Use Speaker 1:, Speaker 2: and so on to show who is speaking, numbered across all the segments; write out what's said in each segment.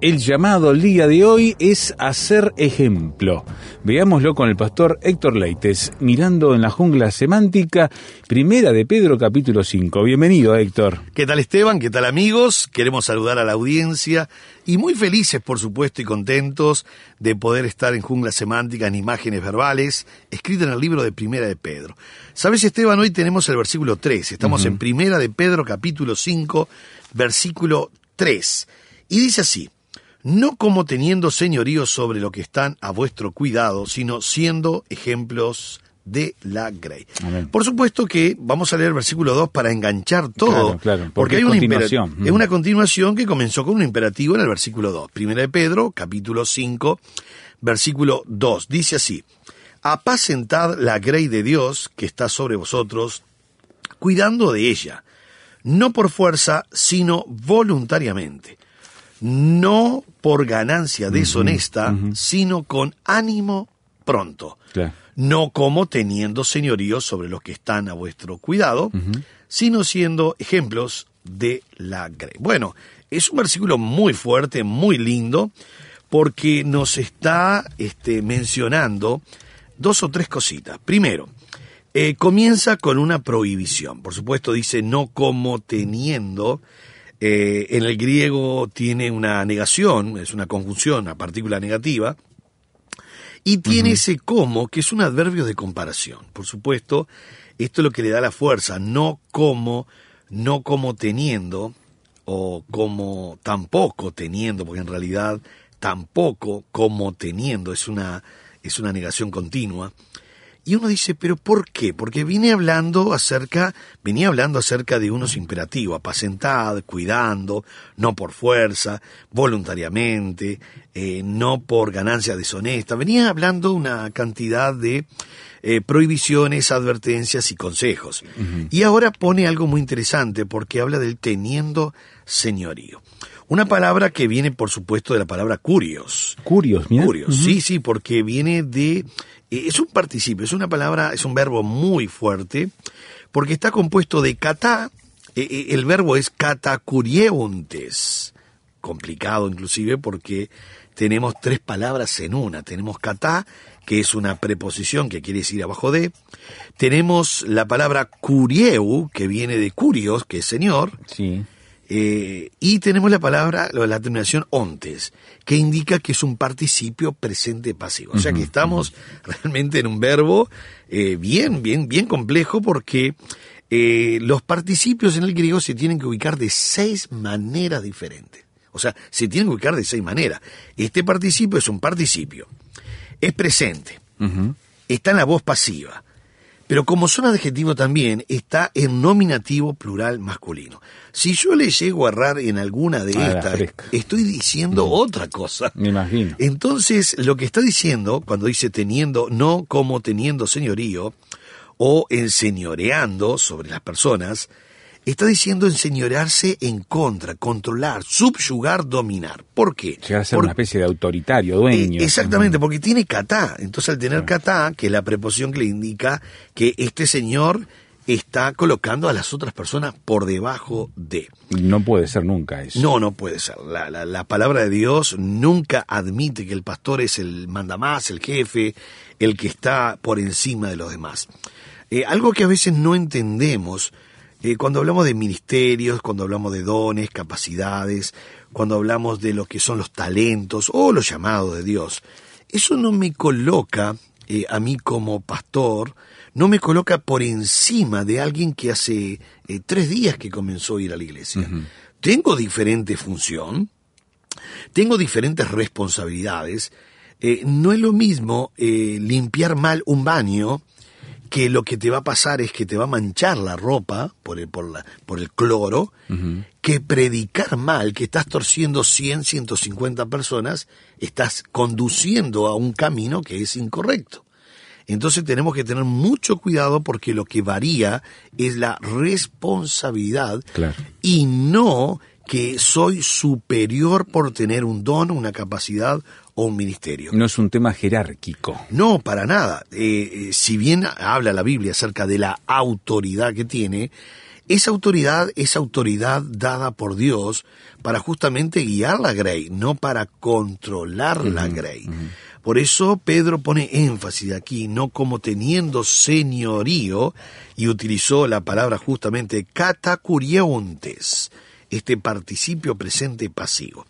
Speaker 1: El llamado el día de hoy es hacer ejemplo. Veámoslo con el pastor Héctor Leites, mirando en la jungla semántica, primera de Pedro capítulo 5. Bienvenido, Héctor.
Speaker 2: ¿Qué tal Esteban? ¿Qué tal amigos? Queremos saludar a la audiencia y muy felices, por supuesto, y contentos de poder estar en Jungla Semántica en imágenes verbales, escrita en el libro de Primera de Pedro. ¿Sabes, Esteban? Hoy tenemos el versículo 3. Estamos en Primera de Pedro, capítulo 5, versículo 3. Y dice así, no como teniendo señorío sobre lo que están a vuestro cuidado, sino siendo ejemplos de la grey.
Speaker 1: Amén.
Speaker 2: Por supuesto que vamos a leer el versículo 2 para enganchar todo,
Speaker 1: Claro, claro, porque
Speaker 2: porque hay una
Speaker 1: continuación.
Speaker 2: es una continuación que comenzó con un imperativo en el versículo 2. Primera de Pedro, capítulo 5, versículo 2. Dice así, apacentad la grey de Dios que está sobre vosotros, cuidando de ella, no por fuerza, sino voluntariamente, no por ganancia deshonesta, sino con ánimo pronto
Speaker 1: Claro.
Speaker 2: no como teniendo señorío sobre los que están a vuestro cuidado, sino siendo ejemplos de la grey. Bueno, es un versículo muy fuerte, muy lindo, porque nos está este, mencionando dos o tres cositas. Primero, eh, comienza con una prohibición. Por supuesto, dice no como teniendo. Eh, en el griego tiene una negación, es una conjunción, una partícula negativa. Y tiene ese como, que es un adverbio de comparación. Por supuesto, esto es lo que le da la fuerza, no como, no como teniendo, o como tampoco teniendo, porque en realidad tampoco como teniendo es una, es una negación continua. Y uno dice, pero ¿por qué? Porque viene hablando acerca, venía hablando acerca de unos imperativos, apacentad, cuidando, no por fuerza, voluntariamente, eh, no por ganancia deshonesta. Venía hablando una cantidad de eh, prohibiciones, advertencias y consejos. Y ahora pone algo muy interesante porque habla del teniendo señorío. Una palabra que viene, por supuesto, de la palabra curios.
Speaker 1: Curios, mira.
Speaker 2: Curios, sí, sí, porque viene de... eh, es un participio, es una palabra, es un verbo muy fuerte, porque está compuesto de kata, eh, eh, el verbo es catacurieuntes, complicado inclusive porque tenemos tres palabras en una. Tenemos kata, que es una preposición que quiere decir abajo de. Tenemos la palabra curieu, que viene de curios, que es señor.
Speaker 1: Sí.
Speaker 2: Eh, y tenemos la palabra, la terminación ontes, que indica que es un participio presente pasivo. O sea que estamos realmente en un verbo eh, bien, bien, bien complejo porque eh, los participios en el griego se tienen que ubicar de seis maneras diferentes. O sea, se tienen que ubicar de seis maneras. Este participio es un participio. Es presente. Está en la voz pasiva. Pero como son adjetivo también, está en nominativo plural masculino. Si yo le llego a errar en alguna de
Speaker 1: Ah,
Speaker 2: estas, estoy diciendo otra cosa.
Speaker 1: Me imagino.
Speaker 2: Entonces, lo que está diciendo, cuando dice teniendo, no como teniendo señorío, o enseñoreando sobre las personas, está diciendo enseñorearse en contra, controlar, subyugar, dominar. ¿Por qué?
Speaker 1: Llegar a ser
Speaker 2: Por-
Speaker 1: una especie de autoritario, dueño.
Speaker 2: eh, exactamente, porque tiene catá. Entonces, al tener catá, que es la preposición que le indica que este señor está colocando a las otras personas por debajo de.
Speaker 1: No puede ser nunca eso.
Speaker 2: No, no puede ser. La, la- la palabra de Dios nunca admite que el pastor es el mandamás, el jefe, el que está por encima de los demás. Eh, algo que a veces no entendemos Eh, cuando hablamos de ministerios, cuando hablamos de dones, capacidades, cuando hablamos de lo que son los talentos o los llamados de Dios, eso no me coloca eh, a mí como pastor, no me coloca por encima de alguien que hace eh, tres días que comenzó a ir a la iglesia. Tengo diferente función, tengo diferentes responsabilidades. Eh, no es lo mismo limpiar mal un baño que lo que te va a pasar es que te va a manchar la ropa por el, por la, por el cloro, que predicar mal, que estás torciendo 100, 150 personas, estás conduciendo a un camino que es incorrecto. Entonces tenemos que tener mucho cuidado porque lo que varía es la responsabilidad y no que soy superior por tener un don, una capacidad o un ministerio.
Speaker 1: No es un tema jerárquico.
Speaker 2: No, para nada. Eh, eh, si bien habla la Biblia acerca de la autoridad que tiene, esa autoridad es autoridad dada por Dios para justamente guiar la Grey, no para controlar la Grey. Por eso Pedro pone énfasis aquí, no como teniendo señorío, y utilizó la palabra justamente catacuriontes este participio presente pasivo.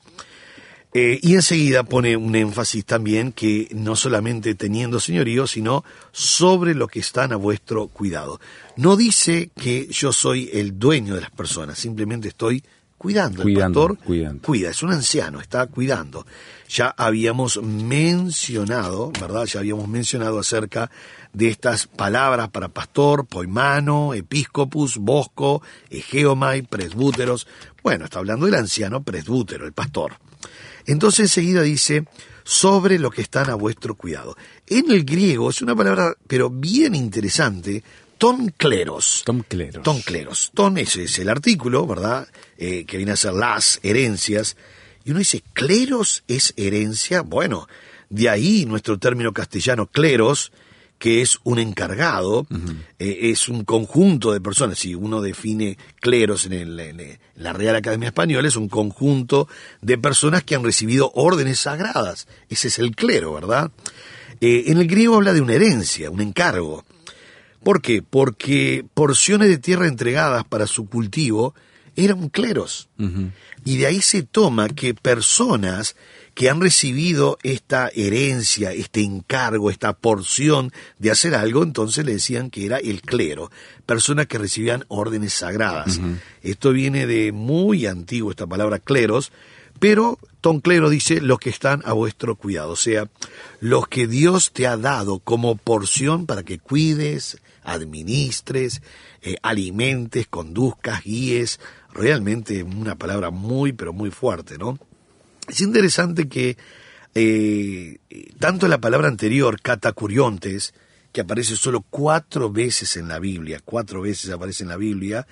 Speaker 2: Eh, y enseguida pone un énfasis también que no solamente teniendo señorío, sino sobre lo que están a vuestro cuidado. No dice que yo soy el dueño de las personas, simplemente estoy cuidando. el pastor cuida, es un anciano, está cuidando. Ya habíamos mencionado, ¿verdad? Ya habíamos mencionado acerca de estas palabras para pastor, poimano, episcopus, bosco, egeomai, presbúteros. Bueno, está hablando del anciano presbútero, el pastor. Entonces enseguida dice, sobre lo que están a vuestro cuidado. En el griego es una palabra, pero bien interesante, ton cleros.
Speaker 1: Ton cleros.
Speaker 2: Ton cleros. Ton ese es el artículo, ¿verdad? Eh, que viene a ser las herencias. Y uno dice, cleros es herencia. Bueno, de ahí nuestro término castellano cleros, que es un encargado, eh, es un conjunto de personas. Si uno define cleros en, la Real Academia Española, es un conjunto de personas que han recibido órdenes sagradas. Ese es el clero, ¿verdad? Eh, en el griego habla de una herencia, un encargo. ¿Por qué? Porque porciones de tierra entregadas para su cultivo eran cleros. Y de ahí se toma que personas que han recibido esta herencia, este encargo, esta porción de hacer algo, entonces le decían que era el clero, personas que recibían órdenes sagradas. Esto viene de muy antiguo, esta palabra cleros, pero Tom Clero dice los que están a vuestro cuidado, o sea, los que Dios te ha dado como porción para que cuides, administres, eh, alimentes, conduzcas, guíes, realmente una palabra muy, pero muy fuerte, ¿no? Es interesante que eh, tanto la palabra anterior, catacuriontes, que aparece solo cuatro veces en la Biblia, cuatro veces aparece en la Biblia,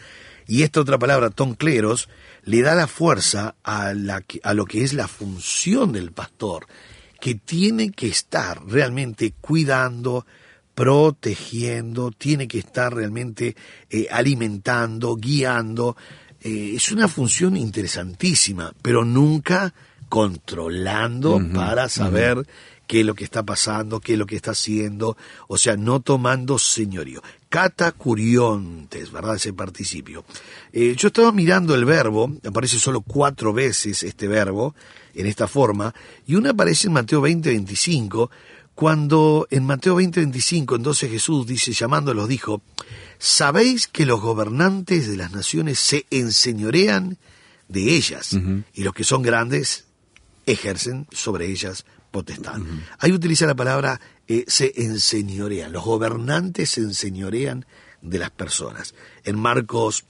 Speaker 2: y esta otra palabra, toncleros, le da la fuerza a, lo que es la función del pastor, que tiene que estar realmente cuidando, protegiendo, tiene que estar realmente eh, alimentando, guiando. Eh, es una función interesantísima, pero nunca controlando para saber qué es lo que está pasando, qué es lo que está haciendo, o sea, no tomando señorío. Catacuriontes, ¿verdad? Ese participio. Eh, yo estaba mirando el verbo, aparece solo cuatro veces este verbo en esta forma, y una aparece en Mateo 20, 25, cuando en Mateo 20, 25, entonces Jesús dice, llamándolos, dijo, ¿sabéis que los gobernantes de las naciones se enseñorean de ellas, y los que son grandes ejercen sobre ellas potestad. Ahí utiliza la palabra eh, se enseñorean, los gobernantes se enseñorean de las personas. En Marcos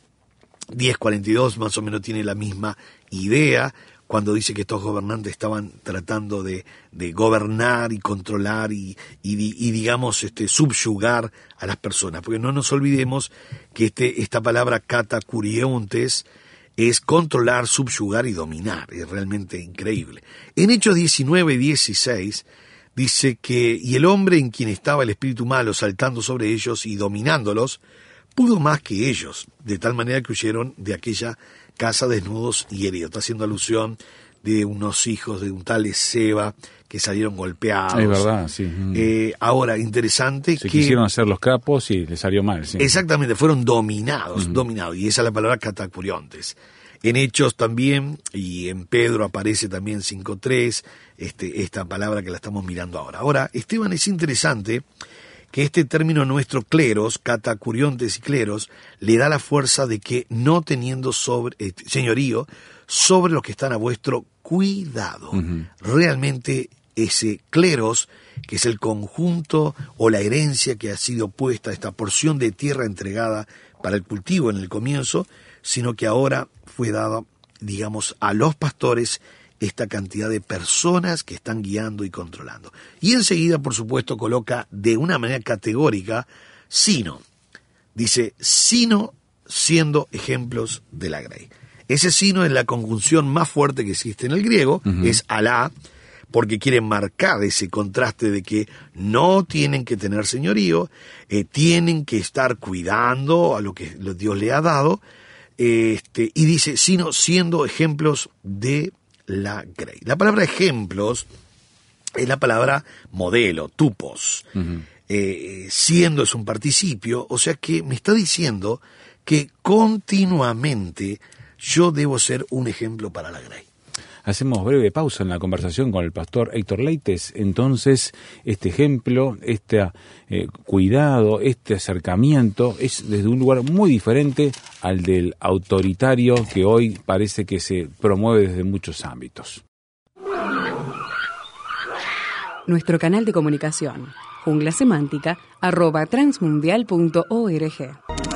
Speaker 2: 10:42 más o menos tiene la misma idea cuando dice que estos gobernantes estaban tratando de, gobernar y controlar y, y, digamos este, subyugar a las personas. Porque no nos olvidemos que este, esta palabra catacuriontes es controlar, subyugar y dominar. Es realmente increíble. En Hechos 19 y 16 dice que, y el hombre en quien estaba el espíritu malo saltando sobre ellos y dominándolos, pudo más que ellos, de tal manera que huyeron de aquella casa desnudos y heridos. Está haciendo alusión de unos hijos de un tal Seba que salieron golpeados.
Speaker 1: Es verdad, sí. Mm.
Speaker 2: Eh, ahora, interesante
Speaker 1: Se
Speaker 2: que...
Speaker 1: quisieron hacer los capos y les salió mal. Sí.
Speaker 2: Exactamente, fueron dominados, dominados, y esa es la palabra catacuriontes. En Hechos también, y en Pedro aparece también 5.3, este, esta palabra que la estamos mirando ahora. Ahora, Esteban, es interesante que este término nuestro cleros, catacuriontes y cleros, le da la fuerza de que no teniendo sobre, eh, señorío sobre los que están a vuestro cuidado. Realmente ese cleros, que es el conjunto o la herencia que ha sido puesta, esta porción de tierra entregada para el cultivo en el comienzo, sino que ahora fue dada, digamos, a los pastores esta cantidad de personas que están guiando y controlando. Y enseguida, por supuesto, coloca de una manera categórica, sino, dice, sino siendo ejemplos de la grey. Ese sino es la conjunción más fuerte que existe en el griego, es alá, porque quiere marcar ese contraste de que no tienen que tener señorío, eh, tienen que estar cuidando a lo que Dios le ha dado, este, y dice, sino siendo ejemplos de la grey. La palabra ejemplos es la palabra modelo, tupos. Eh, siendo es un participio, o sea que me está diciendo que continuamente yo debo ser un ejemplo para la grey.
Speaker 1: Hacemos breve pausa en la conversación con el pastor Héctor Leites. Entonces, este ejemplo, este eh, cuidado, este acercamiento es desde un lugar muy diferente al del autoritario que hoy parece que se promueve desde muchos ámbitos.
Speaker 3: Nuestro canal de comunicación, jungla semántica, arroba transmundial.org.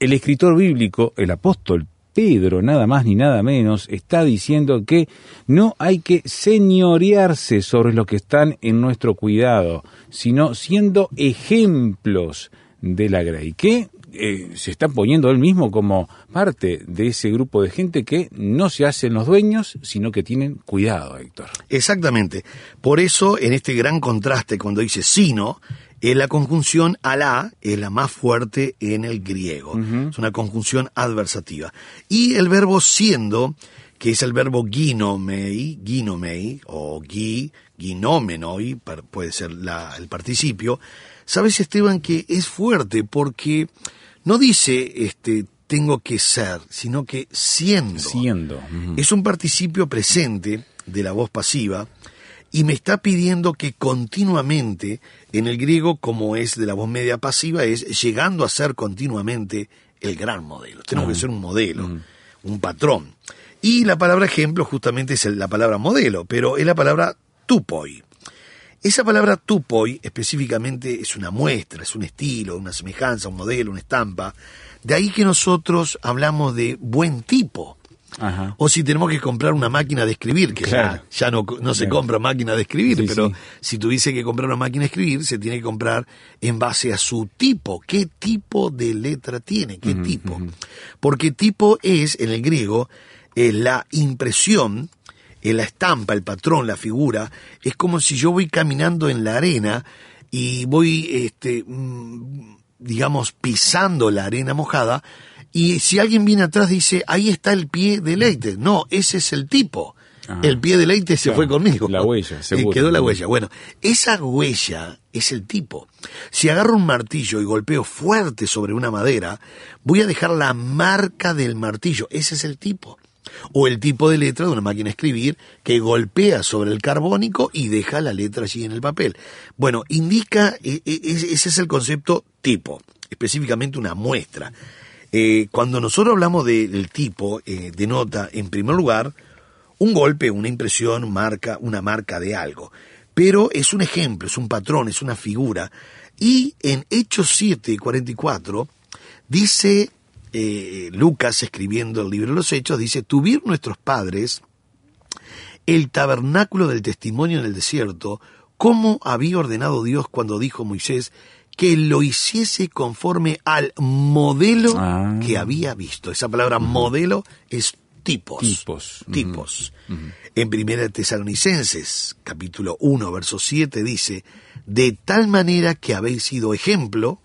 Speaker 1: El escritor bíblico, el apóstol Pedro, nada más ni nada menos, está diciendo que no hay que señorearse sobre los que están en nuestro cuidado, sino siendo ejemplos de la grey, que eh, se está poniendo él mismo como parte de ese grupo de gente que no se hacen los dueños, sino que tienen cuidado, Héctor.
Speaker 2: Exactamente. Por eso, en este gran contraste, cuando dice sino, es la conjunción alá, es la más fuerte en el griego. Es una conjunción adversativa. Y el verbo siendo, que es el verbo ginomei, ginomei, o gi, ginomenoi, puede ser la, el participio. Sabes, Esteban, que es fuerte porque no dice este tengo que ser, sino que siendo.
Speaker 1: Siendo.
Speaker 2: Es un participio presente de la voz pasiva y me está pidiendo que continuamente, en el griego como es de la voz media pasiva, es llegando a ser continuamente el gran modelo. Tenemos que ser un modelo, un patrón. Y la palabra ejemplo justamente es la palabra modelo, pero es la palabra tupoi. Esa palabra tupoi específicamente es una muestra, es un estilo, una semejanza, un modelo, una estampa. De ahí que nosotros hablamos de buen tipo.
Speaker 1: Ajá.
Speaker 2: O si tenemos que comprar una máquina de escribir, que
Speaker 1: Claro.
Speaker 2: ya, ya no, no se compra máquina de escribir,
Speaker 1: Sí,
Speaker 2: pero
Speaker 1: sí.
Speaker 2: si tuviese que comprar una máquina de escribir, se tiene que comprar en base a su tipo. ¿Qué tipo de letra tiene? ¿Qué tipo? Porque tipo es, en el griego, eh, la impresión, eh, la estampa, el patrón, la figura. Es como si yo voy caminando en la arena y voy, este, mm, digamos, pisando la arena mojada. Y si alguien viene atrás dice, ahí está el pie de Leite. No, ese es el tipo.
Speaker 1: Ajá.
Speaker 2: El pie de Leite se
Speaker 1: Claro,
Speaker 2: fue conmigo.
Speaker 1: la huella,
Speaker 2: Eh,
Speaker 1: seguro.
Speaker 2: Quedó la huella. Bueno, esa huella es el tipo. Si agarro un martillo y golpeo fuerte sobre una madera, voy a dejar la marca del martillo. Ese es el tipo. O el tipo de letra de una máquina de escribir que golpea sobre el carbónico y deja la letra allí en el papel. Bueno, indica, e- e- ese es el concepto tipo, específicamente una muestra. Eh, cuando nosotros hablamos de- del tipo, eh, denota, en primer lugar, un golpe, una impresión, marca, una marca de algo. Pero es un ejemplo, es un patrón, es una figura. Y en Hechos 7, 44, Dice eh, Lucas, escribiendo el libro de los Hechos, dice, tuvieron nuestros padres el tabernáculo del testimonio en el desierto, como había ordenado Dios cuando dijo Moisés que lo hiciese conforme al modelo
Speaker 1: Ah.
Speaker 2: que había visto. Esa palabra modelo es tipos.
Speaker 1: Tipos.
Speaker 2: Tipos. En Primera Tesalonicenses, capítulo 1, verso 7, dice, de tal manera que habéis sido ejemplo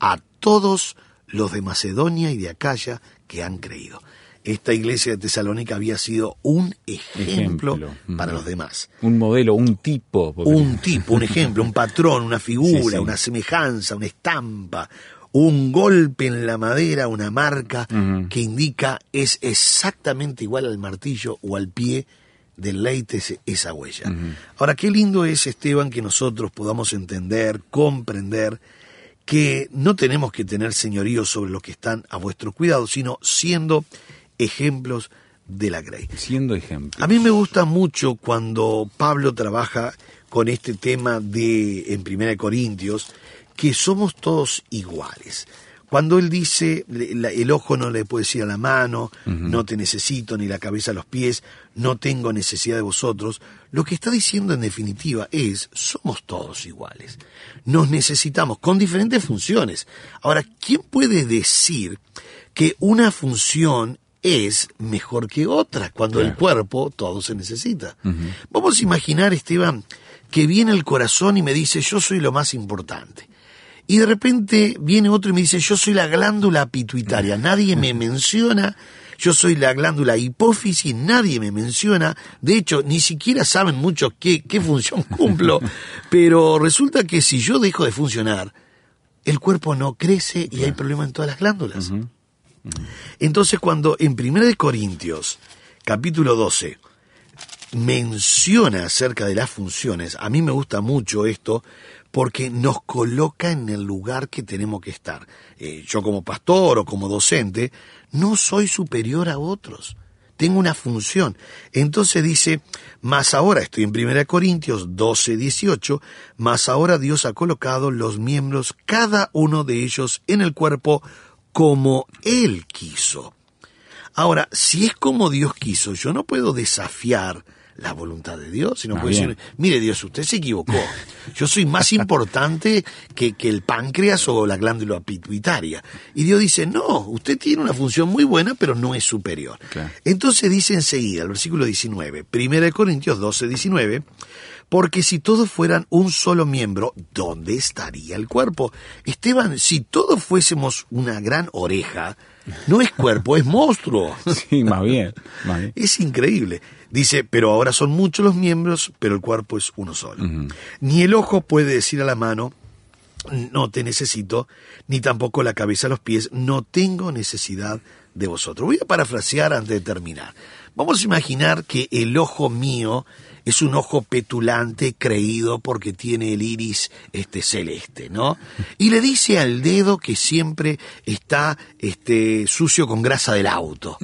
Speaker 2: a todos los de Macedonia y de Acaya que han creído. Esta iglesia de Tesalónica había sido un ejemplo,
Speaker 1: Ejemplo.
Speaker 2: para los demás.
Speaker 1: Un modelo, un tipo. porque-
Speaker 2: Un tipo, un ejemplo, un patrón, una figura,
Speaker 1: Sí, sí.
Speaker 2: una semejanza, una estampa, un golpe en la madera, una marca que indica es exactamente igual al martillo o al pie del leite esa huella. Ahora, qué lindo es, Esteban, que nosotros podamos entender, comprender que no tenemos que tener señorío sobre los que están a vuestro cuidado, sino siendo ejemplos de la grey.
Speaker 1: Siendo ejemplo.
Speaker 2: A mí me gusta mucho cuando Pablo trabaja con este tema de en Primera de Corintios que somos todos iguales. Cuando él dice el ojo no le puede decir a la mano, no te necesito ni la cabeza a los pies, no tengo necesidad de vosotros, lo que está diciendo en definitiva es somos todos iguales. Nos necesitamos con diferentes funciones. Ahora, ¿quién puede decir que una función es mejor que otra cuando el cuerpo todo se necesita? Vamos a imaginar, Esteban, que viene el corazón y me dice yo soy lo más importante. Y de repente viene otro y me dice, yo soy la glándula pituitaria, nadie me menciona, yo soy la glándula hipófisis, nadie me menciona, de hecho, ni siquiera saben mucho qué, qué función cumplo, pero resulta que si yo dejo de funcionar, el cuerpo no crece y hay problema en todas las glándulas. Entonces cuando en 1 Corintios, capítulo 12, menciona acerca de las funciones, a mí me gusta mucho esto porque nos coloca en el lugar que tenemos que estar. Eh, yo como pastor o como docente no soy superior a otros. Tengo una función. Entonces dice, más ahora, estoy en 1 Corintios 12, 18, más ahora Dios ha colocado los miembros, cada uno de ellos, en el cuerpo como Él quiso. Ahora, si es como Dios quiso, yo no puedo desafiar la voluntad de Dios, sino
Speaker 1: Ah,
Speaker 2: puedo
Speaker 1: bien.
Speaker 2: decir, mire Dios, usted se equivocó. Yo soy más importante que, que el páncreas o la glándula pituitaria. Y Dios dice, no, usted tiene una función muy buena, pero no es superior.
Speaker 1: Claro.
Speaker 2: Entonces dice enseguida, el versículo 19, 1 Corintios 12, 19, porque si todos fueran un solo miembro, ¿dónde estaría el cuerpo? Esteban, si todos fuésemos una gran oreja, no es cuerpo, es monstruo.
Speaker 1: Sí, más bien. Más bien.
Speaker 2: Es increíble. Dice, pero ahora son muchos los miembros, pero el cuerpo es uno solo. Ni el ojo puede decir a la mano, no te necesito, ni tampoco la cabeza a los pies, no tengo necesidad de vosotros. Voy a parafrasear antes de terminar. Vamos a imaginar que el ojo mío es un ojo petulante, creído porque tiene el iris este celeste, ¿no? Y le dice al dedo que siempre está este sucio con grasa del auto.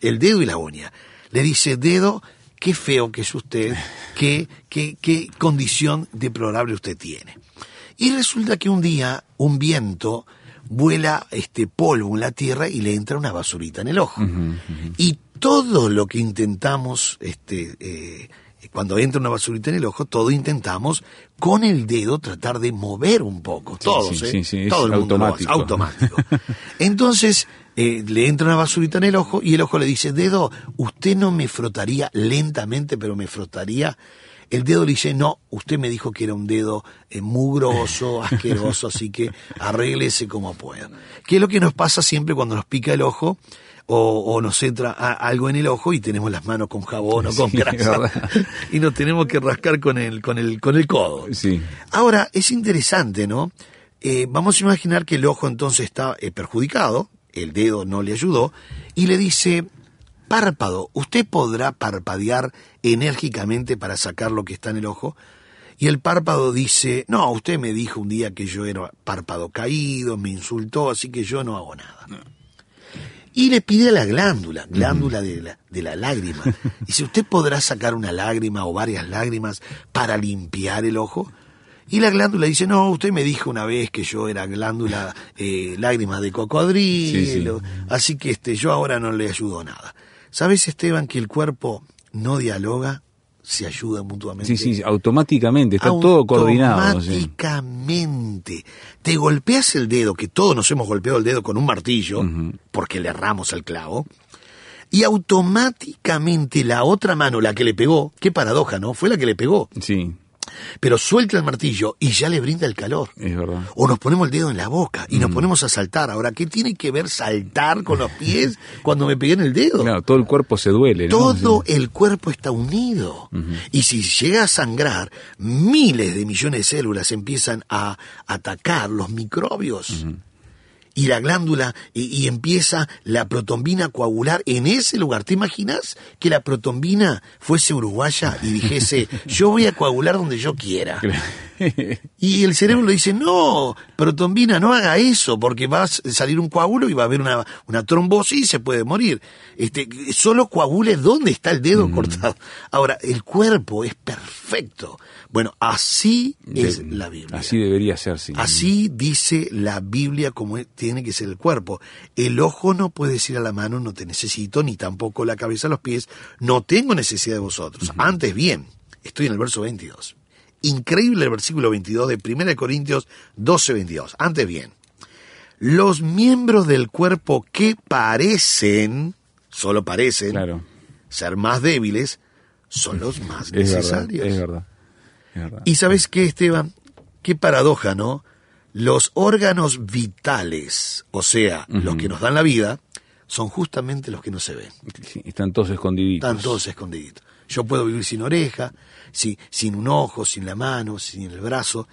Speaker 2: El dedo y la uña. Le dice, dedo, qué feo que es usted, qué, qué, qué condición deplorable usted tiene. Y resulta que un día un viento vuela este polvo en la tierra y le entra una basurita en el ojo. Y todo lo que intentamos, este, eh, cuando entra una basurita en el ojo, todo intentamos con el dedo tratar de mover un poco. Todos,
Speaker 1: sí,
Speaker 2: ¿eh?
Speaker 1: sí,
Speaker 2: Todo el mundo lo hace,
Speaker 1: automático.
Speaker 2: Entonces, eh, le entra una basurita en el ojo y el ojo le dice, dedo, usted no me frotaría lentamente, pero me frotaría. El dedo le dice, no, usted me dijo que era un dedo eh, mugroso, asqueroso, así que arréglese como pueda. ¿Qué es lo que nos pasa siempre cuando nos pica el ojo? O, o nos entra a- algo en el ojo y tenemos las manos con jabón o con
Speaker 1: Sí,
Speaker 2: grasa
Speaker 1: verdad.
Speaker 2: y nos tenemos que rascar con el, con el, con el codo.
Speaker 1: Sí.
Speaker 2: Ahora, es interesante, ¿no? Eh, vamos a imaginar que el ojo entonces está eh, perjudicado, el dedo no le ayudó, y le dice, párpado, ¿usted podrá parpadear enérgicamente para sacar lo que está en el ojo? Y el párpado dice, no, usted me dijo un día que yo era párpado caído, me insultó, así que yo no hago nada. Y le pide a la glándula, glándula de la, de la lágrima. Dice, ¿usted podrá sacar una lágrima o varias lágrimas para limpiar el ojo? Y la glándula dice, no, usted me dijo una vez que yo era glándula eh, lágrimas de cocodrilo, así que este, yo ahora no le ayudo nada. ¿Sabes, Esteban, que el cuerpo no dialoga, se ayuda mutuamente?
Speaker 1: Sí, sí, automáticamente, está todo coordinado. sí.
Speaker 2: Automáticamente. Te golpeas el dedo, que todos nos hemos golpeado el dedo con un martillo, porque le erramos el clavo, y automáticamente la otra mano, la que le pegó, qué paradoja, ¿no? Fue la que le pegó.
Speaker 1: Sí.
Speaker 2: Pero suelta el martillo y ya le brinda el calor.
Speaker 1: Es verdad.
Speaker 2: O nos ponemos el dedo en la boca y nos ponemos a saltar. Ahora, ¿qué tiene que ver saltar con los pies cuando me pegué en el dedo?
Speaker 1: Claro, todo el cuerpo se duele. ¿no?
Speaker 2: Todo
Speaker 1: Sí.
Speaker 2: el cuerpo está unido. Y si llega a sangrar, miles de millones de células empiezan a atacar los microbios. Y la glándula, y, y empieza la protombina a coagular en ese lugar. ¿Te imaginas que la protombina fuese uruguaya y dijese, yo voy a coagular donde yo quiera? Y el cerebro le dice, no, protombina, no haga eso, porque va a salir un coágulo y va a haber una, una trombosis y se puede morir. Este, solo coagule dónde está el dedo cortado. Ahora, el cuerpo es perfecto. Bueno, así es la Biblia.
Speaker 1: Así debería ser, sí.
Speaker 2: Así dice la Biblia como tiene que ser el cuerpo. El ojo no puede decir a la mano, no te necesito, ni tampoco la cabeza a los pies, no tengo necesidad de vosotros. Antes bien, estoy en el verso 22. Increíble el versículo 22 de 1 Corintios 12, 22. Antes bien, los miembros del cuerpo que parecen, solo parecen,
Speaker 1: Claro.
Speaker 2: ser más débiles, son los más
Speaker 1: Es verdad,
Speaker 2: necesarios.
Speaker 1: es verdad. Es verdad.
Speaker 2: Y sabes qué, Esteban, qué paradoja, ¿no? Los órganos vitales, o sea, los que nos dan la vida, son justamente los que no se ven.
Speaker 1: Sí, están todos escondiditos.
Speaker 2: Están todos escondiditos. Yo puedo vivir sin oreja, si- sin un ojo, sin la mano, sin el brazo,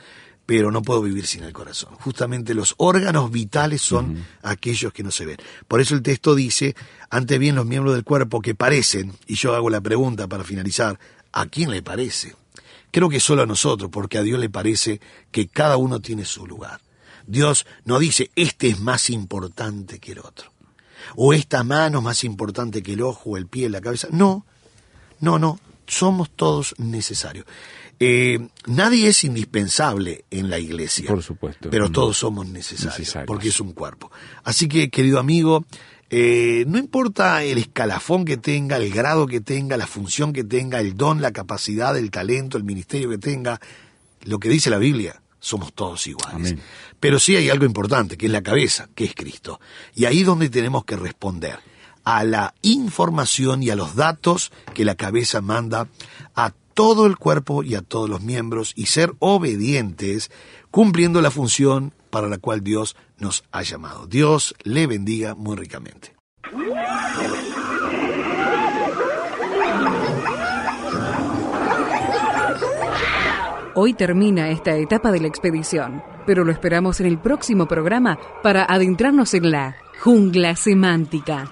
Speaker 2: pero no puedo vivir sin el corazón. Justamente los órganos vitales son aquellos que no se ven. Por eso el texto dice, ante bien los miembros del cuerpo que parecen, y yo hago la pregunta para finalizar, ¿a quién le parece? Creo que solo a nosotros, porque a Dios le parece que cada uno tiene su lugar. Dios no dice, este es más importante que el otro. O esta mano es más importante que el ojo, el pie, la cabeza. No, no, no, somos todos necesarios. Eh, nadie es indispensable en la iglesia.
Speaker 1: Por supuesto.
Speaker 2: Pero
Speaker 1: Mm.
Speaker 2: todos somos necesarios,
Speaker 1: Necesarios.
Speaker 2: porque es un cuerpo. Así que, querido amigo, eh, no importa el escalafón que tenga, el grado que tenga, la función que tenga, el don, la capacidad, el talento, el ministerio que tenga, lo que dice la Biblia, somos todos iguales.
Speaker 1: Amén.
Speaker 2: Pero sí hay algo importante, que es la cabeza, que es Cristo. Y ahí es donde tenemos que responder a la información y a los datos que la cabeza manda a todo el cuerpo y a todos los miembros y ser obedientes cumpliendo la función para la cual Dios nos ha llamado. Dios le bendiga muy ricamente.
Speaker 3: Hoy termina esta etapa de la expedición, pero lo esperamos en el próximo programa para adentrarnos en la jungla semántica.